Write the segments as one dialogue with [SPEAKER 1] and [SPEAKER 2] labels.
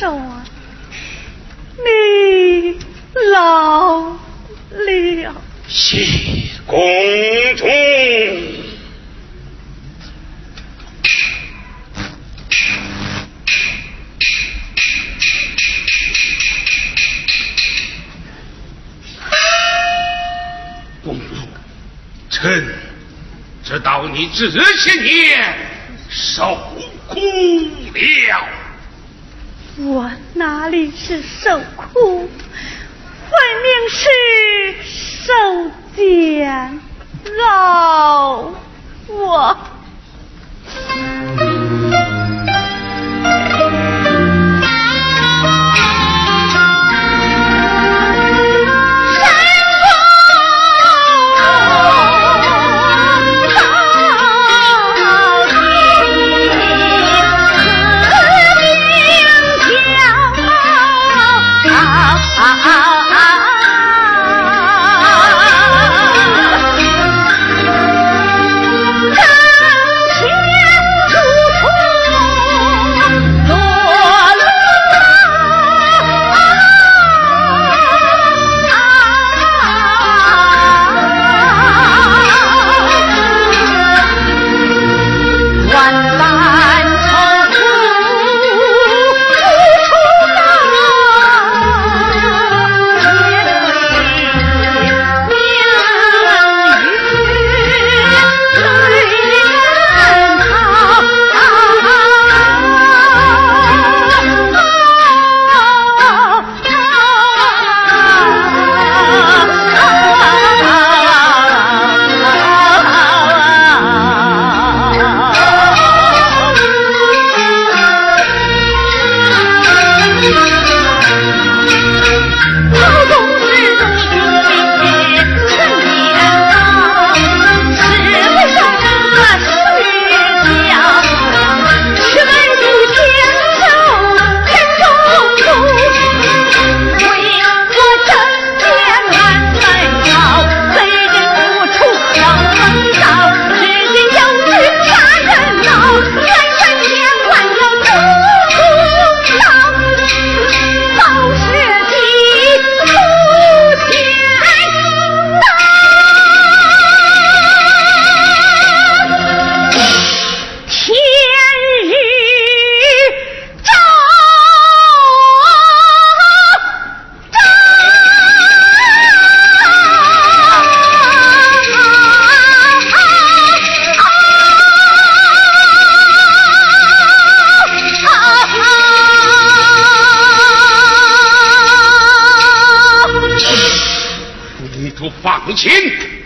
[SPEAKER 1] 说，你老了。
[SPEAKER 2] 谢公主。公主，臣知道你这些年受苦了。
[SPEAKER 1] 我哪里是受苦，分明是受煎熬。我。啊。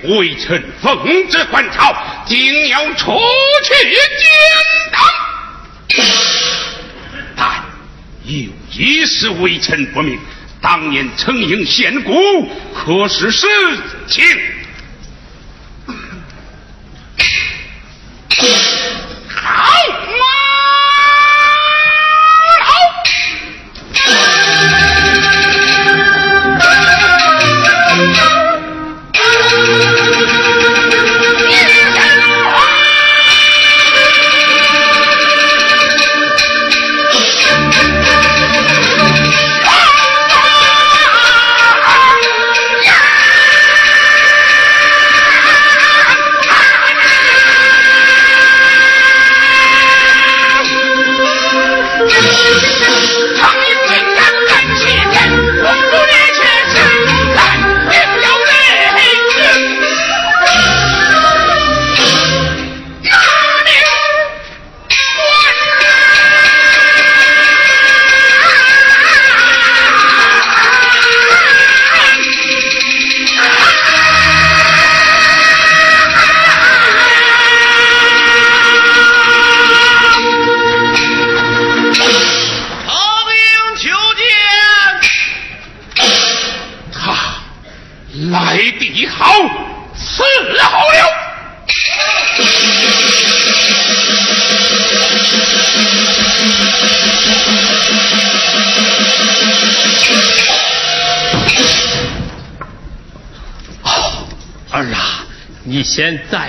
[SPEAKER 2] 微臣奉旨还朝，定要除去奸党。但有一事微臣不明：当年承应献姑，可是实情？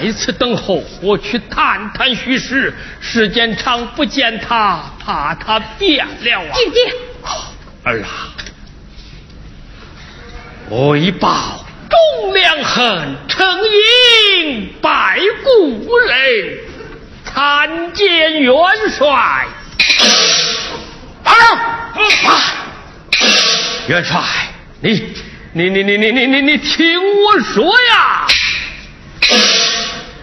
[SPEAKER 3] 在此等候，我去探探虚实。
[SPEAKER 2] 时间长不见他，怕他变了啊！
[SPEAKER 1] 姐姐，
[SPEAKER 2] 儿啊，我已报忠良恨，成英百骨人，参见元帅。元帅，你你你你你你你你听我说呀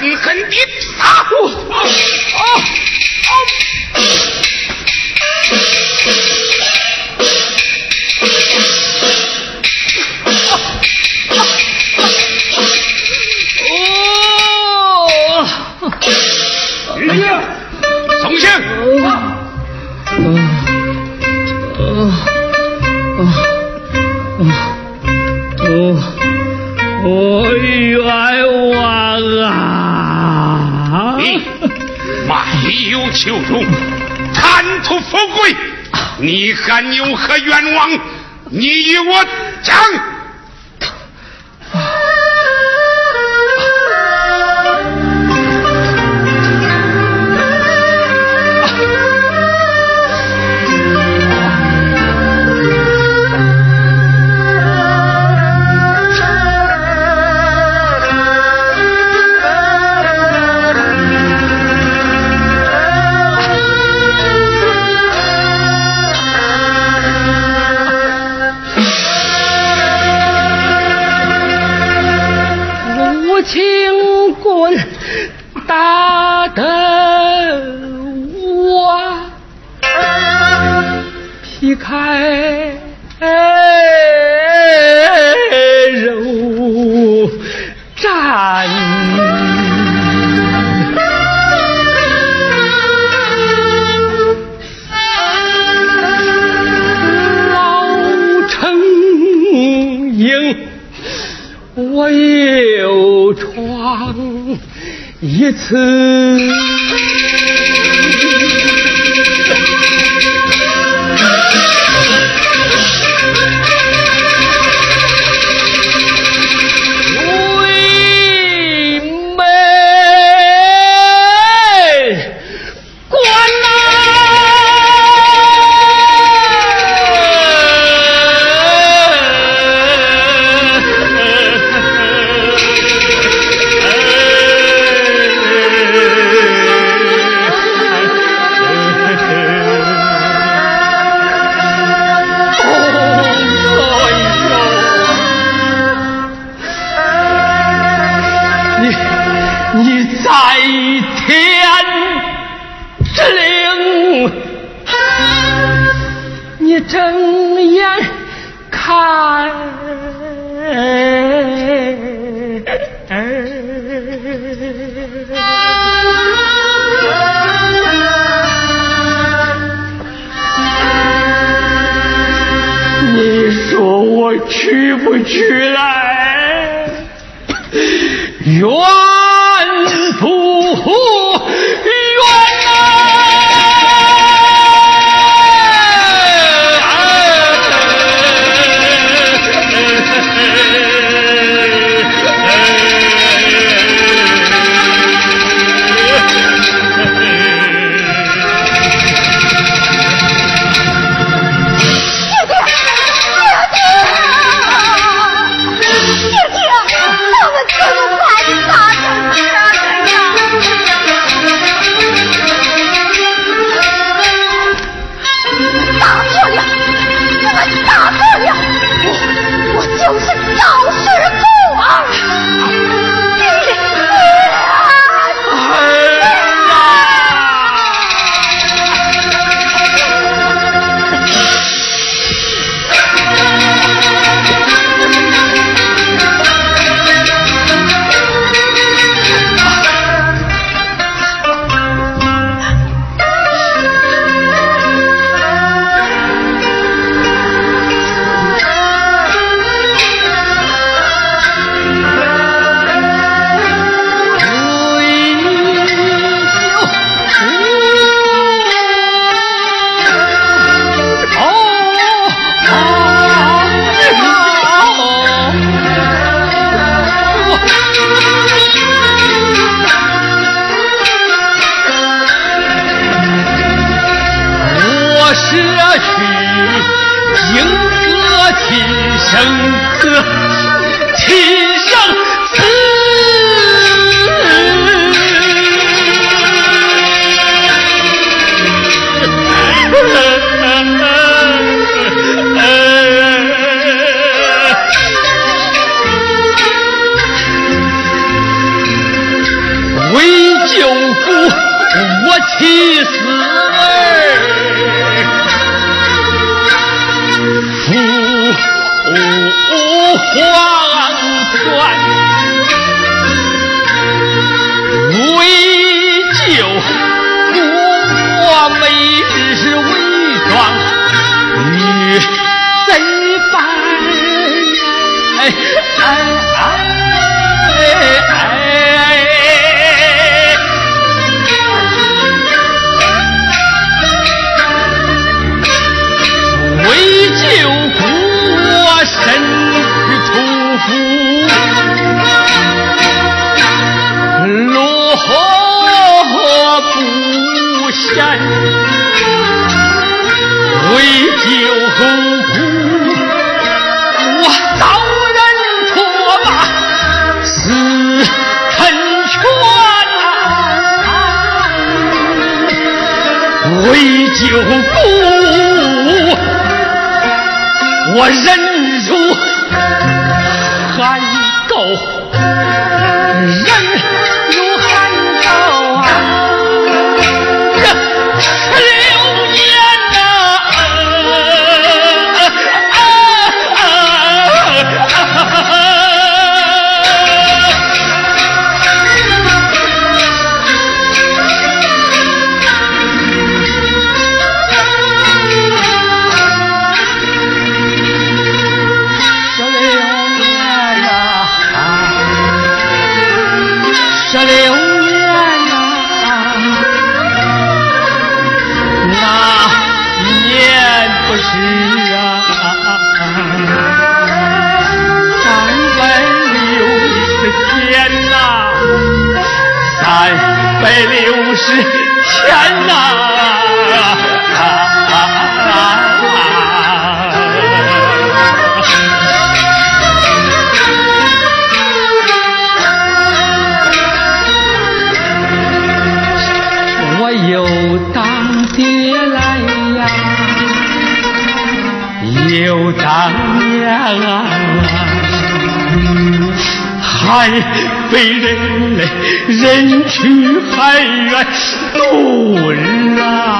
[SPEAKER 4] 狠狠地你与我讲。
[SPEAKER 2] 我气死儿，父皇！有苦，我遭人唾骂，死肯全啊！为
[SPEAKER 3] 救国，我
[SPEAKER 4] 忍。被人类人去海远度日啊！如度年呐！啊！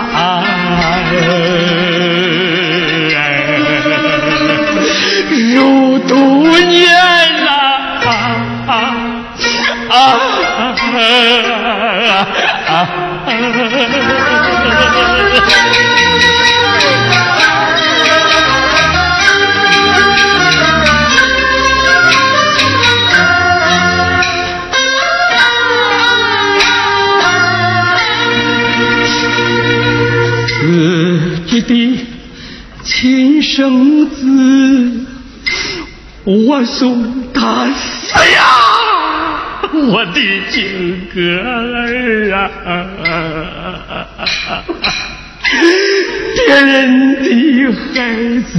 [SPEAKER 4] 你的亲生子，我送他死呀！我的金哥儿啊！别人的孩子，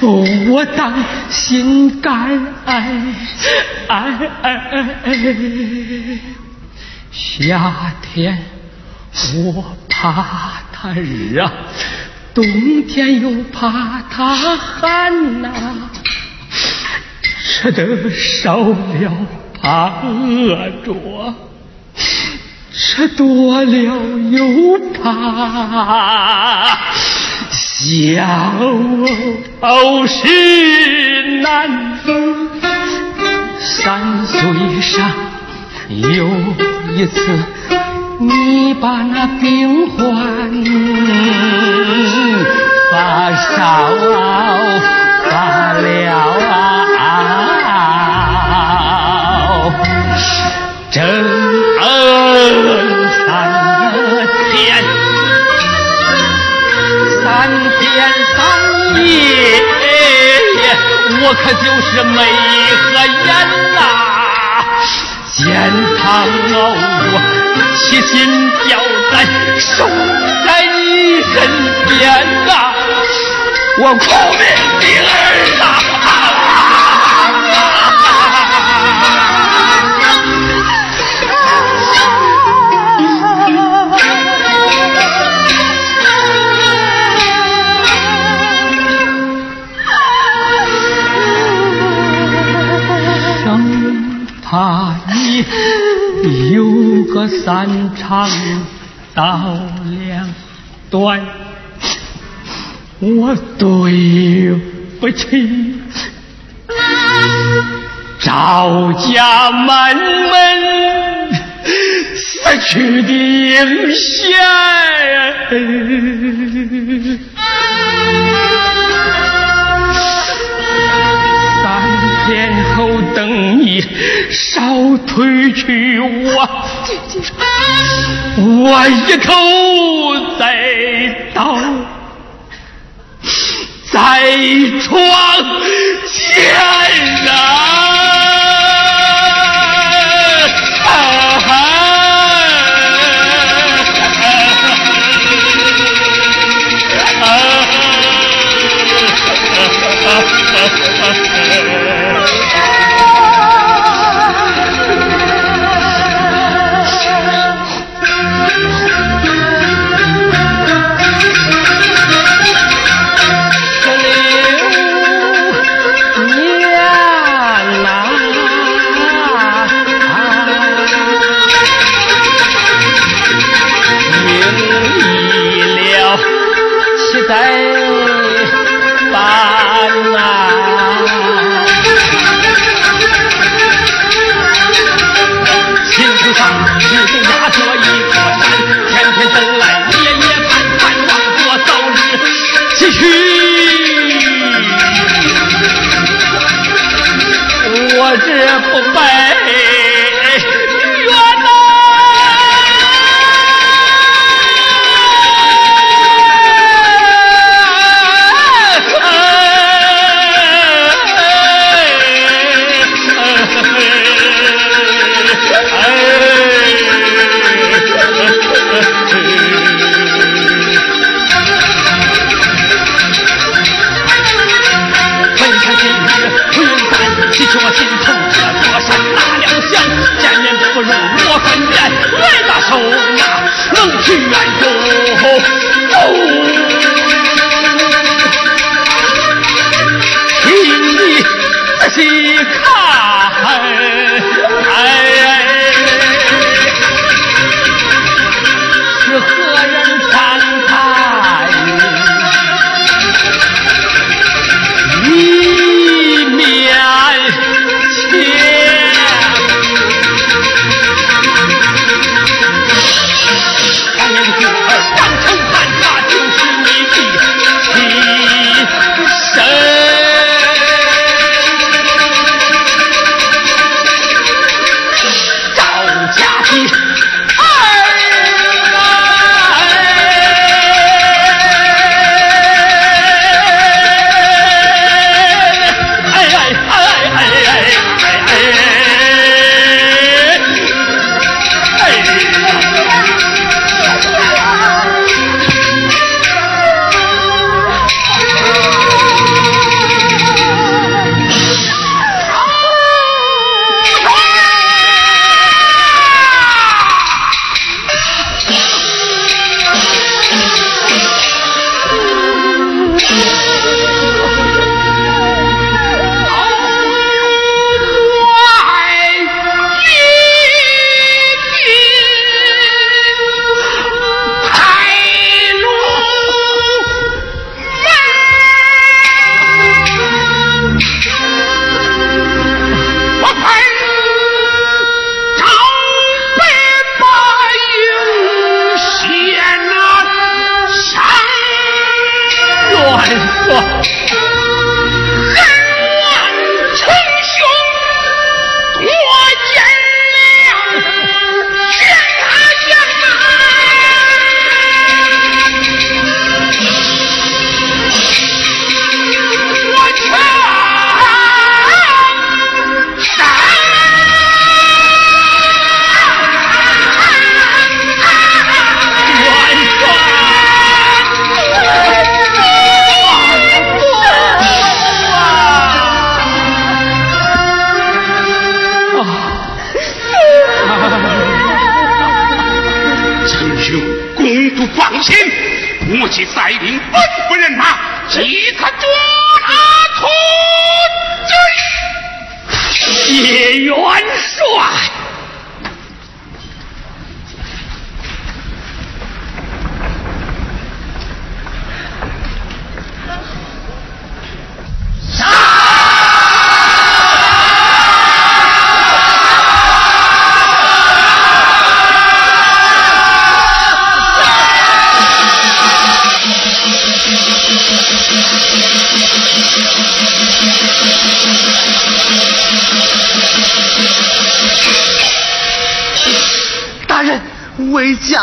[SPEAKER 4] 我当心肝哎哎哎哎！夏天我怕它热，冬天又怕它寒呐、吃得少了怕饿着，吃多了又怕消食难分。三岁上有一次，你把那病患发烧发了整三天，三天三夜，我可就是没和眼呐、肩膀熬弱，七心吊胆，守在你身边呐、我苦命的儿啊！我三长道两短，我对不起赵家满门死去的英贤。三天等你烧退去我，我一口再刀在床前啊！能去远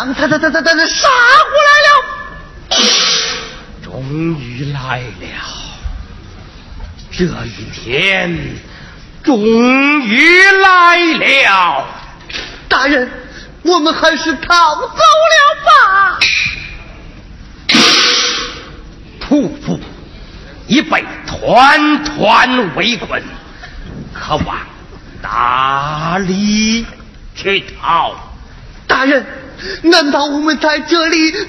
[SPEAKER 5] 他他他他他他杀过来了，
[SPEAKER 3] 终于来了，这一天终于来了。
[SPEAKER 5] 大人，我们还是逃走了吧。
[SPEAKER 3] 屠夫已被团团围困，可往哪里去逃？
[SPEAKER 5] 大人，难道我们在这里等死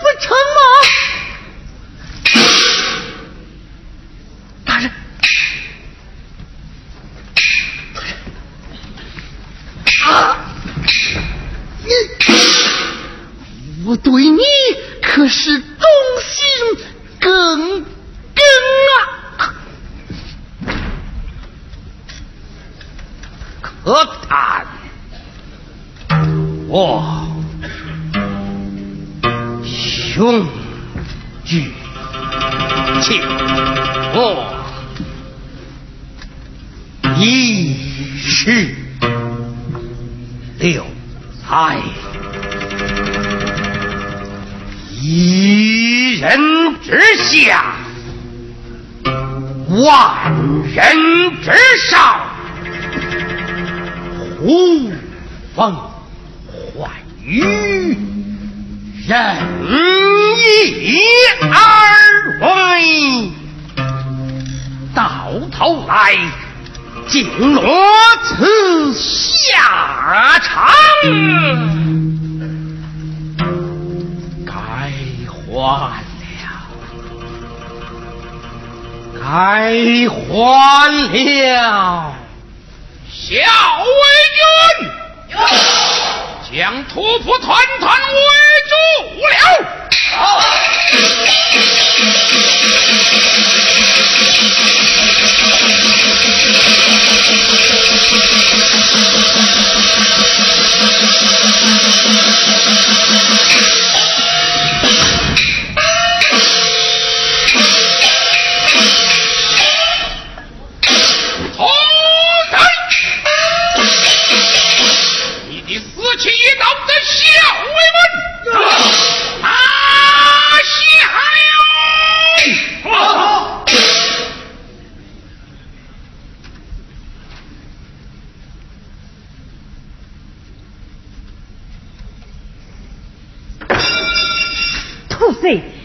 [SPEAKER 5] 不成吗？大人，啊！我对你可是
[SPEAKER 3] 雄举情，我一世留在一人之下，万人之上，后来竟落此下场，该还了，该还了，
[SPEAKER 2] 小魏军。将屠夫团团围住了。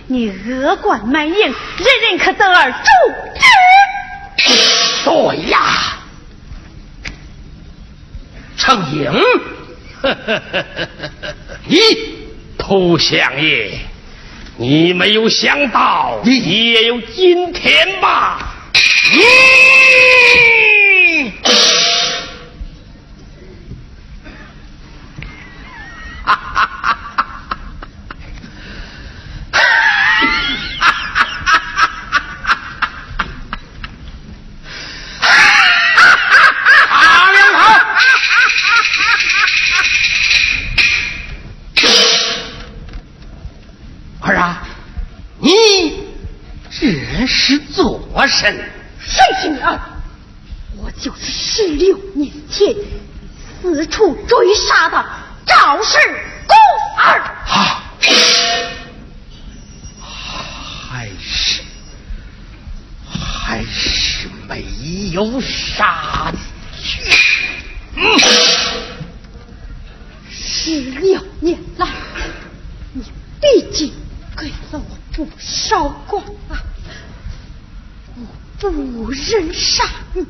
[SPEAKER 1] 你恶贯满盈，人人可得而诛
[SPEAKER 3] 之。对呀，程英，你屠相爷，你没有想到你也有今天吧？你。我身
[SPEAKER 1] 谁是你儿？我就是十六年前四处追杀的赵氏公儿。
[SPEAKER 3] 啊，还是还是没有杀去。嗯，
[SPEAKER 1] 十六年来，你毕竟给了我不少光啊。我不忍杀，你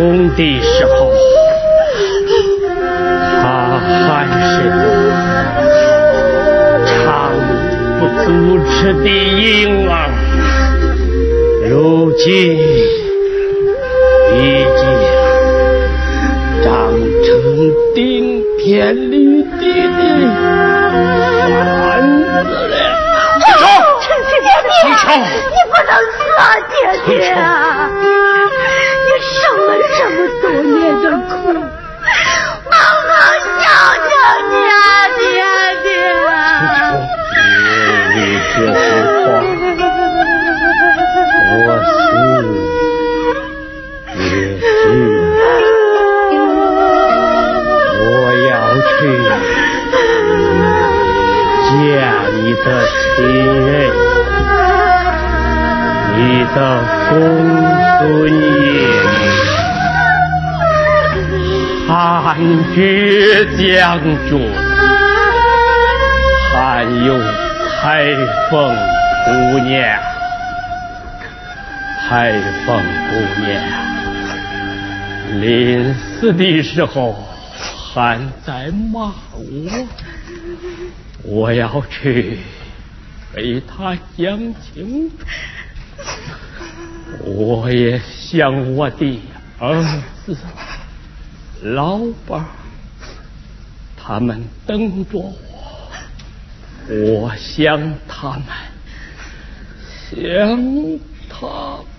[SPEAKER 4] 出宫的时候，他还是长不足之的婴
[SPEAKER 6] 你这
[SPEAKER 4] 句话，我心也是。我要去见你的亲人。你的公孙爷，汉爵将军，还有海凤姑娘，海凤姑娘临死的时候还在骂我，我要去为他讲清楚。我也想我的儿子、老伴他们等着我。我想他们，想他。
[SPEAKER 1] 们！